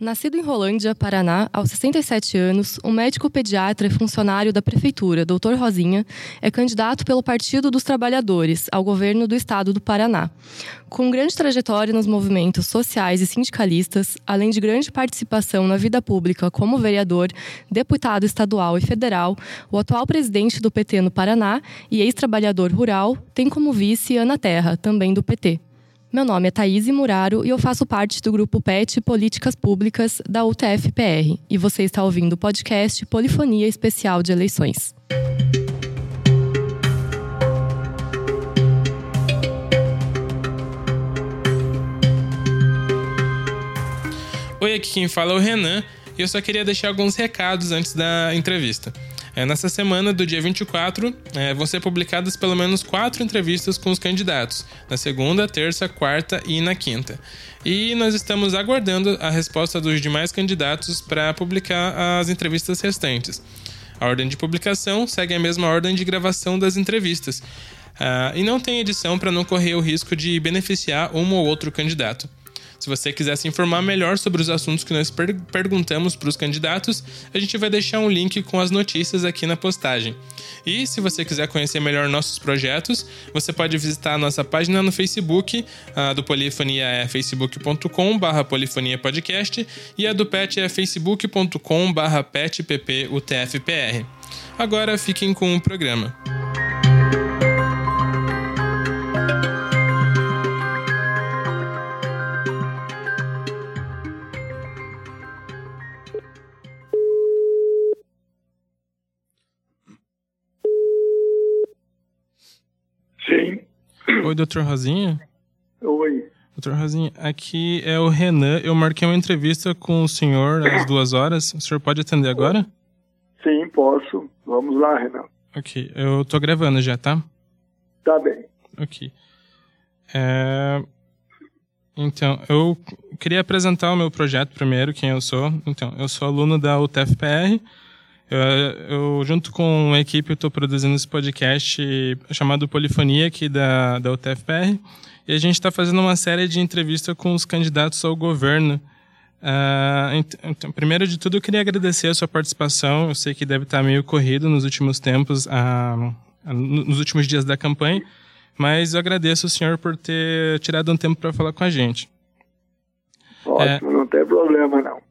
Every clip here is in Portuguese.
Nascido em Rolândia, Paraná, aos 67 anos, o médico pediatra e funcionário da Prefeitura, Dr. Rosinha, é candidato pelo Partido dos Trabalhadores ao governo do estado do Paraná. Com grande trajetória nos movimentos sociais e sindicalistas, além de grande participação na vida pública como vereador, deputado estadual e federal, o atual presidente do PT no Paraná e ex-trabalhador rural tem como vice Ana Terra, também do PT. Meu nome é Thaís Muraro e eu faço parte do grupo PET Políticas Públicas da UTF-PR. E você está ouvindo o podcast Polifonia Especial de Eleições. Oi, aqui quem fala é o Renan e eu só queria deixar alguns recados antes da entrevista. É, nessa semana do dia 24, é, vão ser publicadas pelo menos quatro entrevistas com os candidatos, na segunda, terça, quarta e na quinta. E nós estamos aguardando a resposta dos demais candidatos para publicar as entrevistas restantes. A ordem de publicação segue a mesma ordem de gravação das entrevistas. Uh, e não tem edição para não correr o risco de beneficiar um ou outro candidato. Se você quiser se informar melhor sobre os assuntos que nós per perguntamos para os candidatos, a gente vai deixar um link com as notícias aqui na postagem. E se você quiser conhecer melhor nossos projetos, você pode visitar a nossa página no Facebook, a do Polifonia é facebook.com/barra polifonia podcast e a do PET é facebook.com/barra petpputfpr. Agora fiquem com o programa. Oi, doutor Rosinha? Oi. Doutor Rosinha, aqui é o Renan. Eu marquei uma entrevista com o senhor às duas horas. O senhor pode atender agora? Sim, posso. Vamos lá, Renan. Ok, eu tô gravando já, tá? Tá bem. Ok. É... Então, eu queria apresentar o meu projeto primeiro, quem eu sou. Então, eu sou aluno da UTFPR eu, eu, junto com a equipe, estou produzindo esse podcast chamado Polifonia, aqui da, da UTFPR, e a gente está fazendo uma série de entrevistas com os candidatos ao governo. Uh, então, primeiro de tudo, eu queria agradecer a sua participação. Eu sei que deve estar meio corrido nos últimos tempos, uh, nos últimos dias da campanha, mas eu agradeço o senhor por ter tirado um tempo para falar com a gente. Ótimo, é, não tem problema não.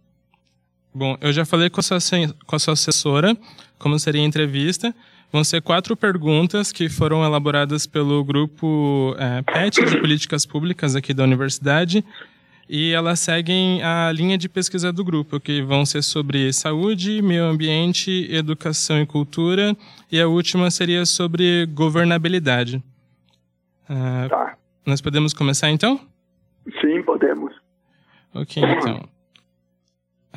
Bom, eu já falei com a sua, com a sua assessora como seria a entrevista. Vão ser quatro perguntas que foram elaboradas pelo grupo é, PET de Políticas Públicas aqui da universidade e elas seguem a linha de pesquisa do grupo, que vão ser sobre saúde, meio ambiente, educação e cultura, e a última seria sobre governabilidade. Uh, tá. Nós podemos começar então? Sim, podemos. Ok, então.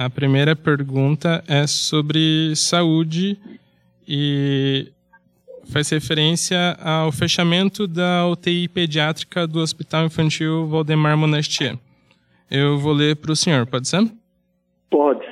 A primeira pergunta é sobre saúde e faz referência ao fechamento da UTI pediátrica do Hospital Infantil Valdemar Monastier. Eu vou ler para o senhor, pode ser? Pode.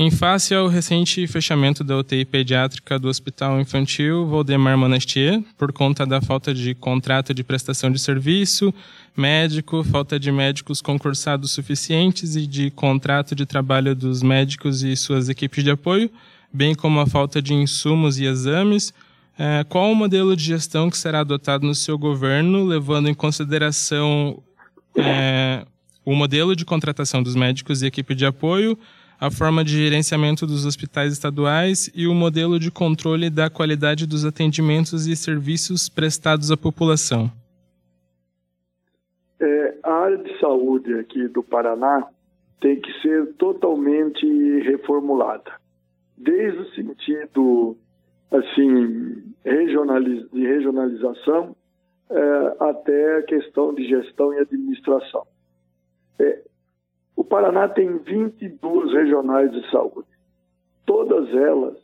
Em face ao recente fechamento da UTI pediátrica do Hospital Infantil Valdemar Monastier, por conta da falta de contrato de prestação de serviço, médico, falta de médicos concursados suficientes e de contrato de trabalho dos médicos e suas equipes de apoio, bem como a falta de insumos e exames, é, qual o modelo de gestão que será adotado no seu governo, levando em consideração é, o modelo de contratação dos médicos e equipe de apoio, a forma de gerenciamento dos hospitais estaduais e o modelo de controle da qualidade dos atendimentos e serviços prestados à população? É, a área de saúde aqui do Paraná tem que ser totalmente reformulada, desde o sentido assim regionaliz de regionalização é, até a questão de gestão e administração. É, o Paraná tem 22 regionais de saúde, todas elas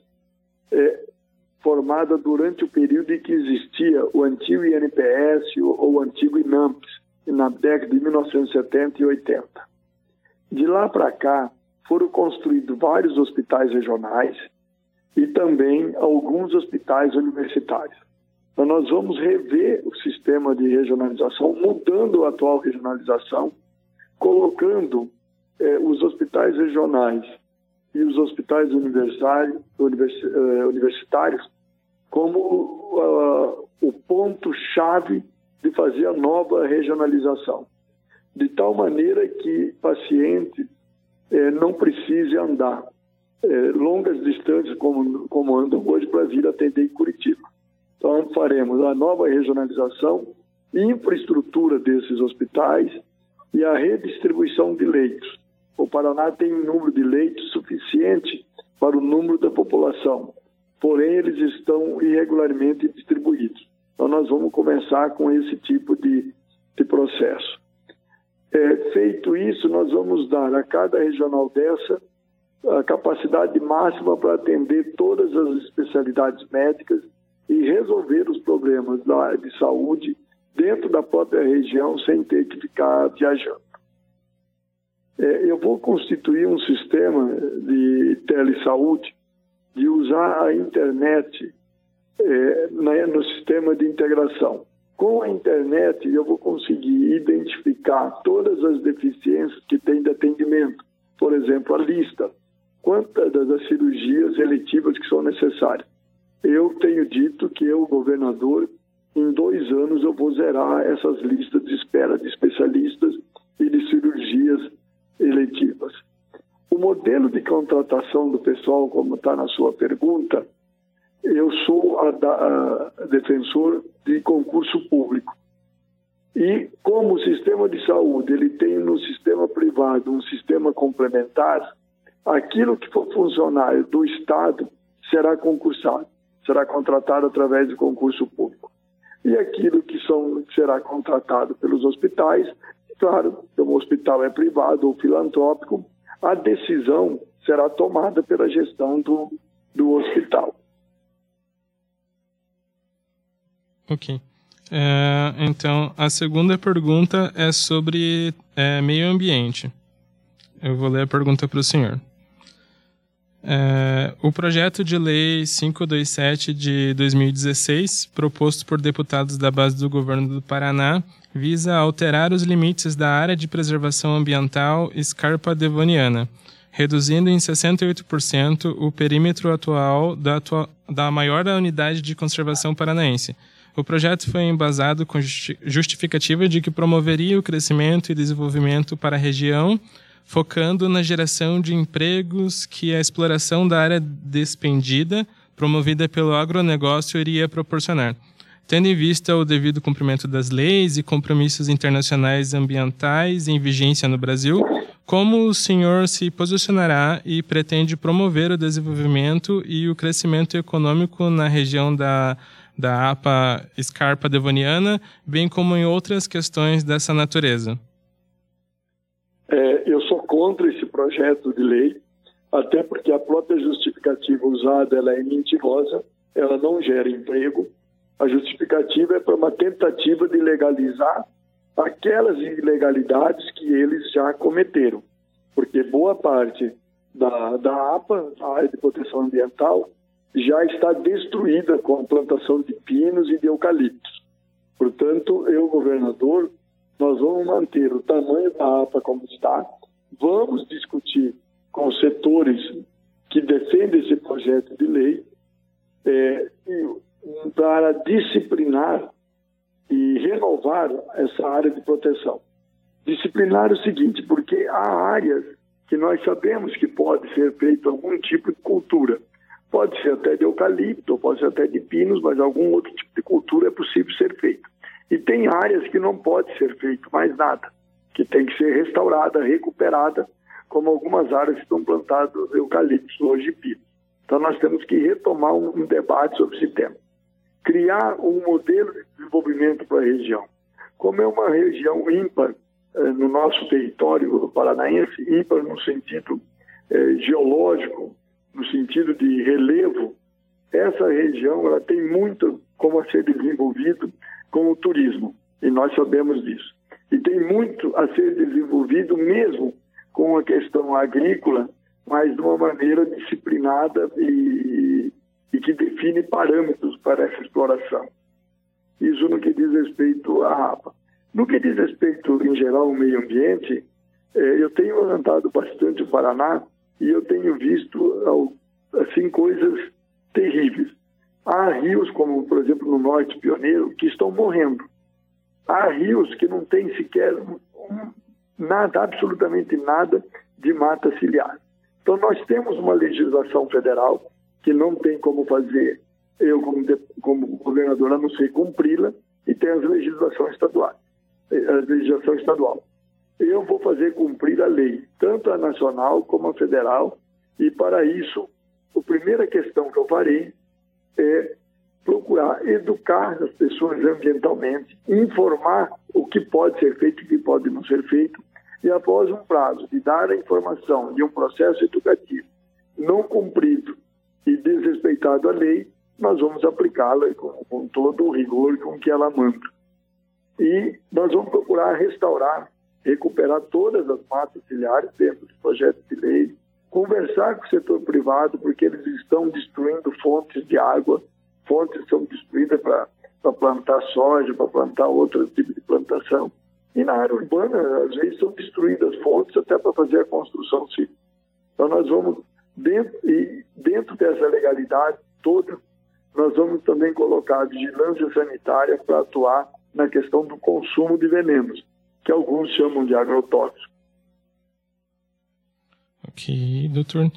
é, formadas durante o período em que existia o antigo INPS ou o antigo INAMPS, na década de 1970 e 80. De lá para cá, foram construídos vários hospitais regionais e também alguns hospitais universitários. Então, nós vamos rever o sistema de regionalização, mudando a atual regionalização, colocando eh, os, hospitais regionais e os hospitais universitários, universitários como uh, o ponto-chave de fazer a nova regionalização, de tal maneira que paciente eh, não precise andar longas distâncias como, como andam hoje para vir atender em Curitiba. Então, faremos a nova regionalização, infraestrutura desses hospitais e a redistribuição de leitos. O Paraná tem um número de leitos suficiente para o número da população, porém eles estão irregularmente distribuídos. Então nós vamos começar com esse tipo de, de processo. É, feito isso, nós vamos dar a cada regional dessa a capacidade máxima para atender todas as especialidades médicas e resolver os problemas da área de saúde dentro da própria região sem ter que ficar viajando. É, eu vou constituir um sistema de telesaúde, de usar a internet é, no sistema de integração. Com a internet, eu vou conseguir identificar todas as deficiências que tem de atendimento. Por exemplo, a lista. Quantas das cirurgias eletivas que são necessárias? Eu tenho dito que eu, governador, em dois anos eu vou zerar essas listas de espera de especialistas e de cirurgias eletivas. O modelo de contratação do pessoal, como está na sua pergunta, eu sou a, a, defensor de concurso público. E como o sistema de saúde ele tem no sistema privado um sistema complementar, aquilo que for funcionário do Estado será concursado, será contratado através de concurso público. E aquilo que são, será contratado pelos hospitais Claro, se o hospital é privado ou filantrópico, a decisão será tomada pela gestão do, do hospital. Ok. É, então, a segunda pergunta é sobre é, meio ambiente. Eu vou ler a pergunta para o senhor. É, o projeto de lei 527 de 2016, proposto por deputados da base do governo do Paraná, visa alterar os limites da área de preservação ambiental Scarpa Devoniana, reduzindo em 68% o perímetro atual da, atua da maior unidade de conservação paranaense. O projeto foi embasado com justificativa de que promoveria o crescimento e desenvolvimento para a região focando na geração de empregos que a exploração da área despendida, promovida pelo agronegócio, iria proporcionar. Tendo em vista o devido cumprimento das leis e compromissos internacionais ambientais em vigência no Brasil, como o senhor se posicionará e pretende promover o desenvolvimento e o crescimento econômico na região da, da APA Scarpa Devoniana, bem como em outras questões dessa natureza? É, eu sou contra esse projeto de lei, até porque a própria justificativa usada ela é mentirosa, ela não gera emprego. A justificativa é para uma tentativa de legalizar aquelas ilegalidades que eles já cometeram, porque boa parte da, da APA, a área de proteção ambiental, já está destruída com a plantação de pinos e de eucaliptos. Portanto, eu, governador, nós vamos manter o tamanho da APA como está, vamos discutir com os setores que defendem esse projeto de lei é, para disciplinar e renovar essa área de proteção. Disciplinar o seguinte, porque há áreas que nós sabemos que pode ser feito algum tipo de cultura. Pode ser até de eucalipto, pode ser até de pinos, mas algum outro tipo de cultura é possível ser feito. E tem áreas que não pode ser feito mais nada, que tem que ser restaurada, recuperada, como algumas áreas estão plantadas eucaliptos hoje pino. Então nós temos que retomar um, um debate sobre esse tema. Criar um modelo de desenvolvimento para a região. Como é uma região ímpar eh, no nosso território paranaense, ímpar no sentido eh, geológico, no sentido de relevo, essa região ela tem muito como a ser desenvolvido com o turismo, e nós sabemos disso. E tem muito a ser desenvolvido mesmo com a questão agrícola, mas de uma maneira disciplinada e, e que define parâmetros para essa exploração. Isso no que diz respeito à APA. No que diz respeito, em geral, ao meio ambiente, É, eu tenho andado bastante o Paraná e eu tenho visto assim coisas terríveis. Há rios, como por exemplo no Norte Pioneiro, que estão morrendo. Há rios que não têm sequer nada, absolutamente nada de mata ciliar. Então nós temos uma legislação federal que não tem como fazer eu como, como governador a não ser cumpri-la e tem as legislações estaduais, a legislação estadual. Eu vou fazer cumprir a lei, tanto a nacional como a federal, e para isso, a primeira questão que eu farei é procurar educar as pessoas ambientalmente, informar o que pode ser feito e o que pode não ser feito, e após um prazo de dar a informação de um processo educativo não cumprido e desrespeitado a lei, nós vamos aplicá-la com, com, todo o rigor com que ela manda. E nós vamos procurar restaurar, recuperar todas as matas ciliares dentro do projeto de lei, conversar com o setor privado, porque eles estão destruindo fontes de água, fontes são destruídas para plantar soja, para plantar outro tipo de plantação. E na área urbana, às vezes, são destruídas fontes até para fazer a construção civil. Então, nós vamos, dentro, e dentro dessa legalidade toda, nós vamos também colocar a vigilância sanitária para atuar na questão do consumo de venenos, que alguns chamam de agrotóxico. Ok, doutor.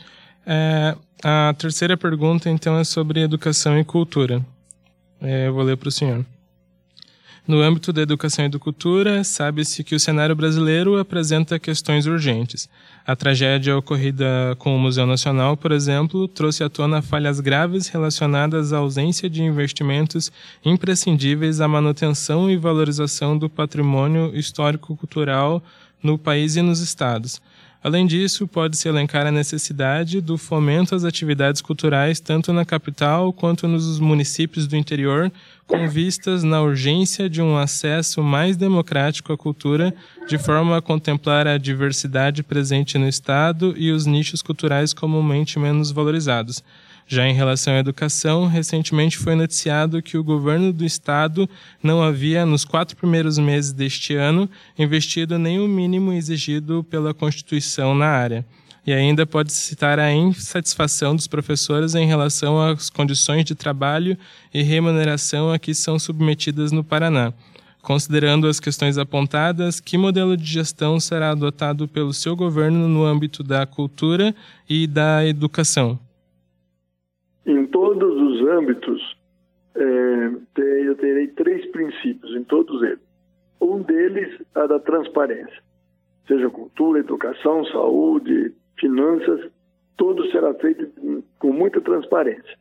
É, a terceira pergunta, então, é sobre educação e cultura. É, eu vou ler para o senhor. No âmbito da educação e da cultura, sabe-se que o cenário brasileiro apresenta questões urgentes. A tragédia ocorrida com o Museu Nacional, por exemplo, trouxe à tona falhas graves relacionadas à ausência de investimentos imprescindíveis à manutenção e valorização do patrimônio histórico-cultural no país e nos estados. Além disso, pode-se elencar a necessidade do fomento às atividades culturais tanto na capital quanto nos municípios do interior, com vistas na urgência de um acesso mais democrático à cultura, de forma a contemplar a diversidade presente no Estado e os nichos culturais comumente menos valorizados. Já em relação à educação, recentemente foi noticiado que o governo do estado não havia, nos quatro primeiros meses deste ano, investido nem o mínimo exigido pela Constituição na área. E ainda pode citar a insatisfação dos professores em relação às condições de trabalho e remuneração a que são submetidas no Paraná. Considerando as questões apontadas, que modelo de gestão será adotado pelo seu governo no âmbito da cultura e da educação? Em todos os âmbitos, é, eu terei três princípios, em todos eles. Um deles, a da transparência. Seja cultura, educação, saúde, finanças, tudo será feito com muita transparência.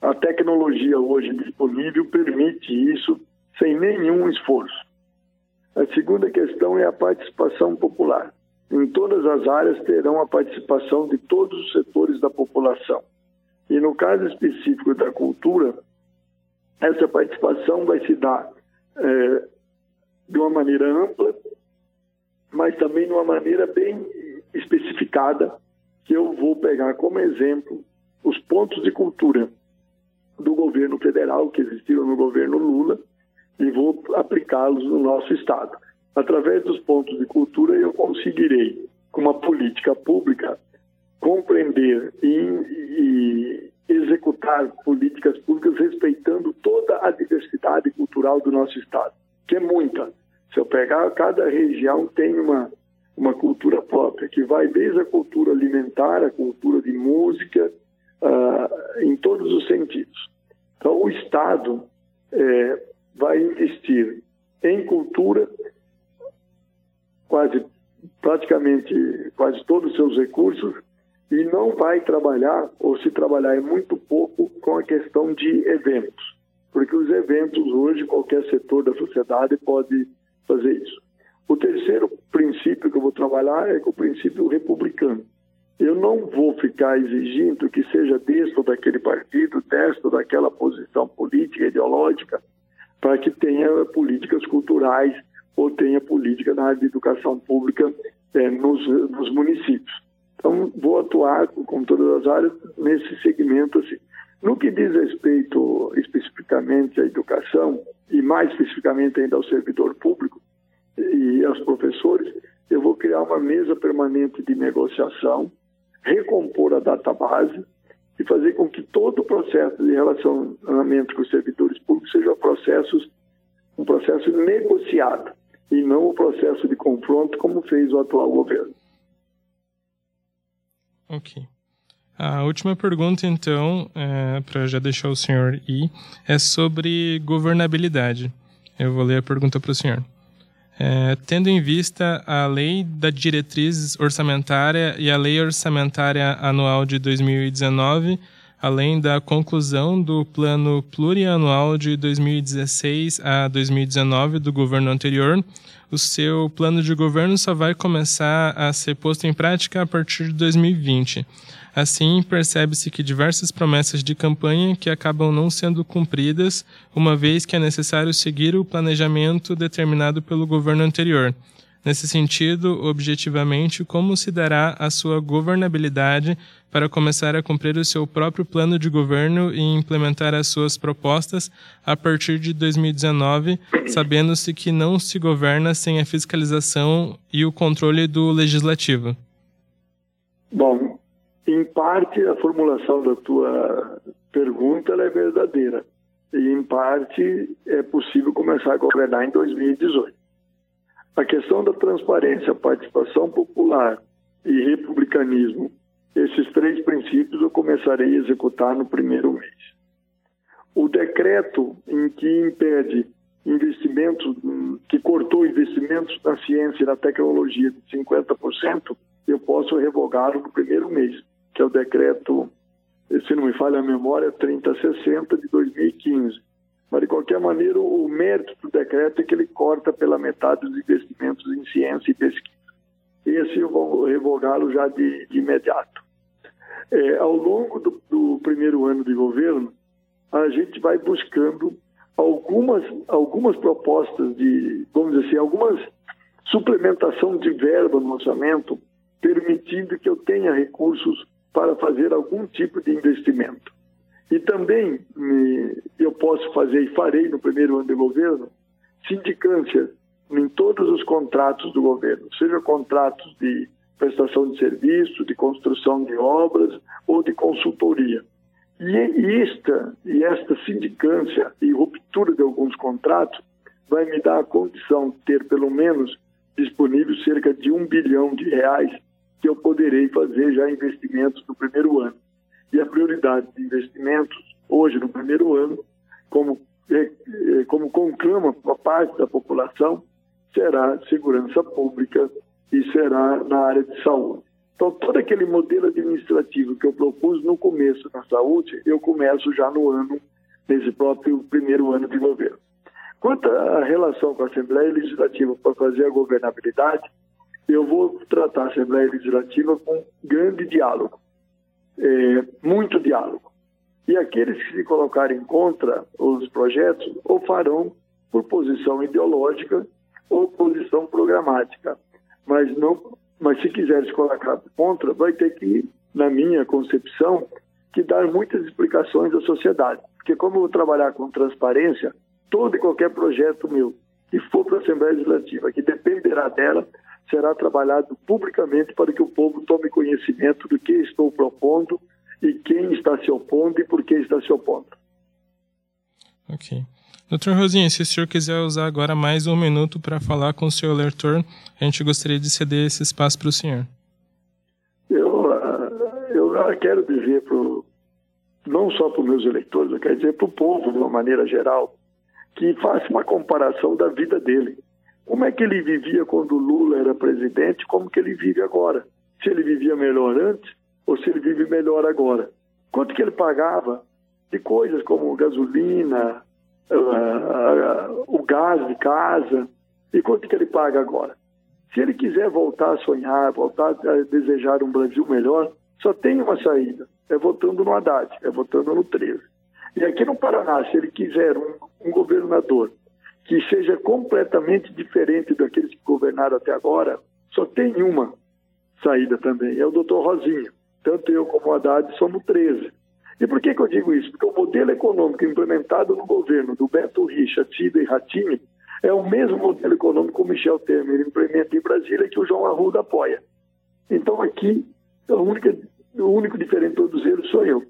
A tecnologia hoje disponível permite isso sem nenhum esforço. A segunda questão é a participação popular. Em todas as áreas terão a participação de todos os setores da população. E no caso específico da cultura, essa participação vai se dar é, de uma maneira ampla, mas também de uma maneira bem especificada, que eu vou pegar como exemplo os pontos de cultura do governo federal que existiram no governo Lula e vou aplicá-los no nosso estado. Através dos pontos de cultura eu conseguirei, com uma política pública, compreender e, e executar políticas públicas respeitando toda a diversidade cultural do nosso estado, que é muita. Se eu pegar cada região tem uma uma cultura própria, que vai desde a cultura alimentar, a cultura de música, uh, em todos os sentidos. Então, o Estado é, vai investir em cultura quase praticamente quase todos os seus recursos e não vai trabalhar ou se trabalhar é muito pouco com a questão de eventos, porque os eventos hoje qualquer setor da sociedade pode fazer isso. O terceiro princípio que eu vou trabalhar é o princípio republicano. Eu não vou ficar exigindo que seja deste daquele partido, desta daquela posição política, ideológica, para que tenha políticas culturais ou tenha política na área de educação pública é, nos, nos, municípios. Então, vou atuar, com todas as áreas, nesse segmento. Assim. No que diz respeito especificamente à educação, e mais especificamente ainda ao servidor público, e aos professores, eu vou criar uma mesa permanente de negociação, recompor a database e fazer com que todo o processo de relacionamento com os servidores públicos seja processos, um processo negociado e não o um processo de confronto como fez o atual governo. Ok. A última pergunta, então, é, para já deixar o senhor ir, é sobre governabilidade. Eu vou ler a pergunta para o senhor. É, tendo em vista a Lei da Diretriz Orçamentária e a Lei Orçamentária Anual de 2019, além da conclusão do Plano Plurianual de 2016 a 2019 do governo anterior, o seu plano de governo só vai começar a ser posto em prática a partir de 2020. Assim, percebe-se que diversas promessas de campanha que acabam não sendo cumpridas, uma vez que é necessário seguir o planejamento determinado pelo governo anterior. Nesse sentido, objetivamente, como se dará a sua governabilidade para começar a cumprir o seu próprio plano de governo e implementar as suas propostas a partir de 2019, sabendo-se que não se governa sem a fiscalização e o controle do legislativo? Bom, em parte, a formulação da tua pergunta é verdadeira. E, em parte, é possível começar a governar em 2018. A questão da transparência, participação popular e republicanismo, esses três princípios eu começarei a executar no primeiro mês. O decreto em que impede investimentos, que cortou investimentos na ciência e na tecnologia de 50%, eu posso revogá-lo no primeiro mês que é o decreto, se não me falha a memória, 3060 de 2015. Mas, de qualquer maneira, o mérito do decreto é que ele corta pela metade os investimentos em ciência e pesquisa. Esse eu vou revogá-lo já de, de imediato. É, ao longo do, do primeiro ano de governo, a gente vai buscando algumas, algumas propostas de, vamos dizer assim, algumas suplementação de verba no orçamento, permitindo que eu tenha recursos para fazer algum tipo de investimento. E também me, eu posso fazer e farei no primeiro ano de governo sindicância em todos os contratos do governo, seja contratos de prestação de serviço, de construção de obras ou de consultoria. E esta, e esta sindicância e ruptura de alguns contratos vai me dar a condição de ter pelo menos disponível cerca de um bilhão de reais que eu poderei fazer já investimentos no primeiro de investimentos, hoje, no primeiro ano, como, é, é, como conclama a parte da população, será segurança pública e será na área de saúde. Então, todo aquele modelo administrativo que eu propus no começo na saúde, eu começo já no ano, nesse próprio primeiro ano de governo. Quanto à relação com a Assembleia Legislativa para fazer a governabilidade, eu vou tratar a Assembleia Legislativa com grande diálogo, é, muito diálogo. E aqueles que se colocarem contra os projetos ou farão por posição ideológica ou posição programática. Mas não, mas se quiser se colocar contra, vai ter que, na minha concepção, que dar muitas explicações à sociedade. Porque como eu vou trabalhar com transparência, todo e qualquer projeto meu que for para a Assembleia Legislativa, que dependerá dela, será trabalhado publicamente para que o povo tome conhecimento do que estou propondo e quem está se opondo e por que está se opondo. Ok. Doutor Rosinha, se o senhor quiser usar agora mais um minuto para falar com o seu eleitor, a gente gostaria de ceder esse espaço para o senhor. Eu, ah, eu quero dizer, pro, não só para os meus eleitores, eu quero dizer para o povo, de uma maneira geral, que faça uma comparação da vida dele. Como é que ele vivia quando Lula era presidente? Como que ele vive agora? Se ele vivia melhor antes ou se ele vive melhor agora? Quanto que ele pagava de coisas como gasolina, uh, uh, o gás de casa e quanto que ele paga agora? Se ele quiser voltar a sonhar, voltar a desejar um Brasil melhor, só tem uma saída: é votando no Haddad, é votando no 13. E aqui no Paraná, se ele quiser um, um governador que seja completamente diferente daqueles que governaram até agora, só tem uma saída também, é o doutor Rosinha. Tanto eu como o Haddad somos 13. E por que, que eu digo isso? Porque o modelo econômico implementado no governo do Beto Richa, Tida e Ratini É o mesmo modelo econômico que o Michel Temer implementa em Brasília que o João Arruda apoia. Então aqui, a única, o único diferente de todos eles sou eu.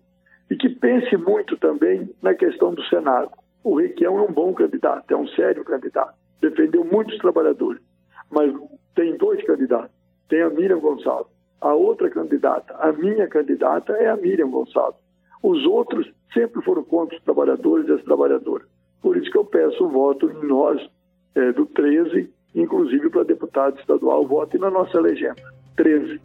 E que pense muito também na questão do Senado. O Requião é um bom candidato, é um sério candidato. Defendeu muitos trabalhadores. Mas tem dois candidatos. Tem a Miriam Gonçalves. A outra candidata, a minha candidata, é a Miriam Gonçalves. Os outros sempre foram contra os trabalhadores e as trabalhadoras. Por isso que eu peço o voto em nós, é, do 13, inclusive para deputado estadual, vote na nossa legenda. 13.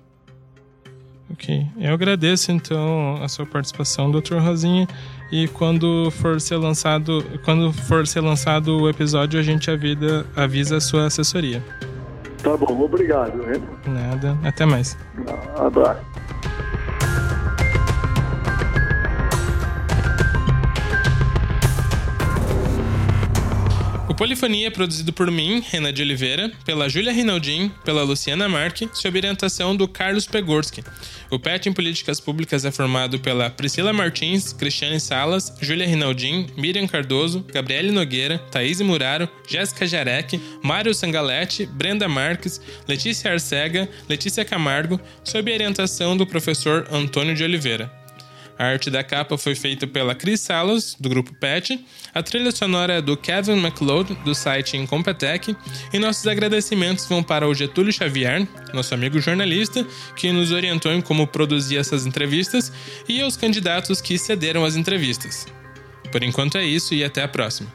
Ok. Eu agradeço então a sua participação, doutor Rosinha. E quando for ser lançado, quando for ser lançado o episódio, a gente avisa, avisa a sua assessoria. Tá bom, obrigado. Né? Nada, até mais. Abraço. Polifonia é produzido por mim, Renan de Oliveira, pela Júlia Rinaldin, pela Luciana Marque, sob orientação do Carlos Pegorski. O PET em Políticas Públicas é formado pela Priscila Martins, Cristiane Salas, Júlia Rinaldin, Miriam Cardoso, Gabriele Nogueira, Thaís Muraro, Jéssica Jarek, Mário Sangaletti, Brenda Marques, Letícia Arcega, Letícia Camargo, sob orientação do professor Antônio de Oliveira. A arte da capa foi feita pela Cris Salos, do grupo PET. A trilha sonora é do Kevin McLeod, do site Incompetech. E nossos agradecimentos vão para o Getúlio Xavier, nosso amigo jornalista, que nos orientou em como produzir essas entrevistas, e aos candidatos que cederam as entrevistas. Por enquanto é isso e até a próxima.